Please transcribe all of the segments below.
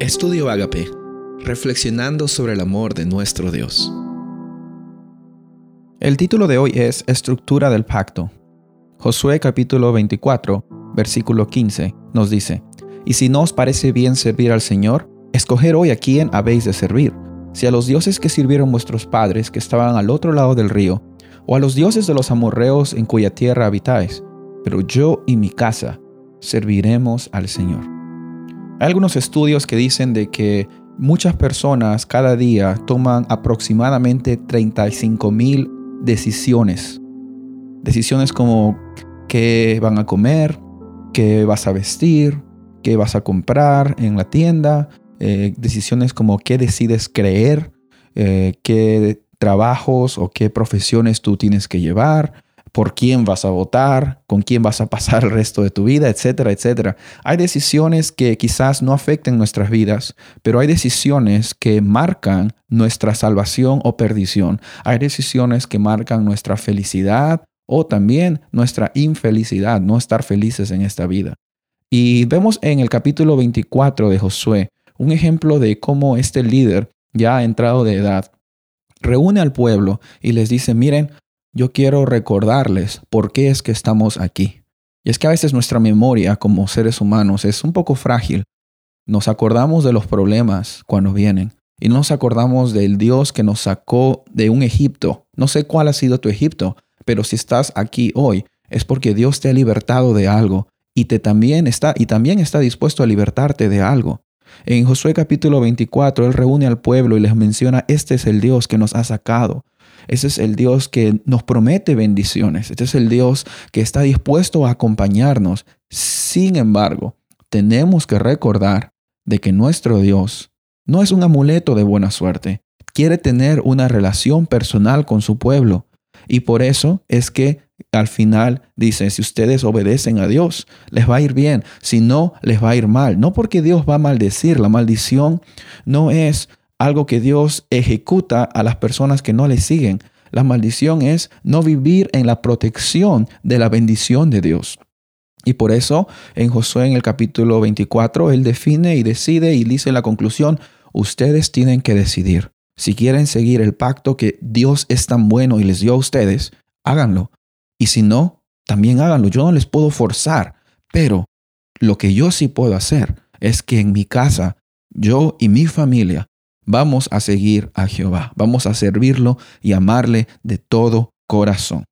Estudio Agape, reflexionando sobre el amor de nuestro Dios. El título de hoy es Estructura del Pacto. Josué capítulo 24, versículo 15 nos dice, Y si no os parece bien servir al Señor, escoger hoy a quién habéis de servir, si a los dioses que sirvieron vuestros padres que estaban al otro lado del río, o a los dioses de los amorreos en cuya tierra habitáis, pero yo y mi casa serviremos al Señor. Hay algunos estudios que dicen de que muchas personas cada día toman aproximadamente 35 mil decisiones. Decisiones como qué van a comer, qué vas a vestir, qué vas a comprar en la tienda, eh, decisiones como qué decides creer, eh, qué trabajos o qué profesiones tú tienes que llevar, por quién vas a votar, con quién vas a pasar el resto de tu vida, etcétera, etcétera. Hay decisiones que quizás no afecten nuestras vidas, pero hay decisiones que marcan nuestra salvación o perdición. Hay decisiones que marcan nuestra felicidad o también nuestra infelicidad, no estar felices en esta vida. Y vemos en el capítulo 24 de Josué un ejemplo de cómo este líder, ya entrado de edad, reúne al pueblo y les dice, miren, yo quiero recordarles por qué es que estamos aquí. Y es que a veces nuestra memoria como seres humanos es un poco frágil. Nos acordamos de los problemas cuando vienen y no nos acordamos del Dios que nos sacó de un Egipto. No sé cuál ha sido tu Egipto, pero si estás aquí hoy es porque Dios te ha libertado de algo y te también está y también está dispuesto a libertarte de algo. En Josué capítulo 24 él reúne al pueblo y les menciona, "Este es el Dios que nos ha sacado ese es el Dios que nos promete bendiciones. Este es el Dios que está dispuesto a acompañarnos. Sin embargo, tenemos que recordar de que nuestro Dios no es un amuleto de buena suerte. Quiere tener una relación personal con su pueblo. Y por eso es que al final dice, si ustedes obedecen a Dios, les va a ir bien. Si no, les va a ir mal. No porque Dios va a maldecir. La maldición no es algo que Dios ejecuta a las personas que no le siguen. La maldición es no vivir en la protección de la bendición de Dios. Y por eso en Josué en el capítulo 24, él define y decide y dice la conclusión, ustedes tienen que decidir. Si quieren seguir el pacto que Dios es tan bueno y les dio a ustedes, háganlo. Y si no, también háganlo. Yo no les puedo forzar, pero lo que yo sí puedo hacer es que en mi casa, yo y mi familia Vamos a seguir a Jehová, vamos a servirlo y amarle de todo corazón.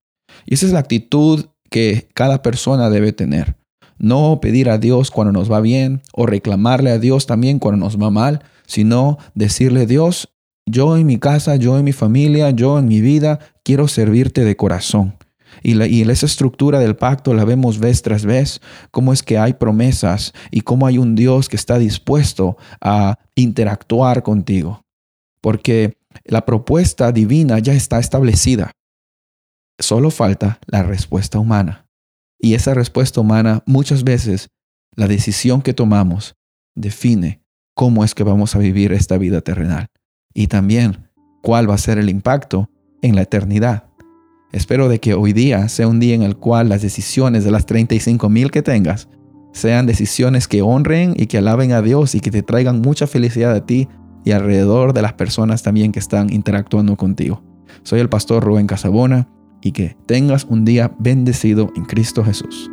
Y esa es la actitud que cada persona debe tener. No pedir a Dios cuando nos va bien o reclamarle a Dios también cuando nos va mal, sino decirle, Dios, yo en mi casa, yo en mi familia, yo en mi vida, quiero servirte de corazón. Y, la, esa estructura del pacto la vemos vez tras vez, cómo es que hay promesas y cómo hay un Dios que está dispuesto a interactuar contigo. Porque la propuesta divina ya está establecida. Solo falta la respuesta humana. Y esa respuesta humana muchas veces, la decisión que tomamos, define cómo es que vamos a vivir esta vida terrenal. Y también cuál va a ser el impacto en la eternidad. Espero de que hoy día sea un día en el cual las decisiones de las 35 mil que tengas sean decisiones que honren y que alaben a Dios y que te traigan mucha felicidad a ti y alrededor de las personas también que están interactuando contigo. Soy el pastor Rubén Casabona y que tengas un día bendecido en Cristo Jesús.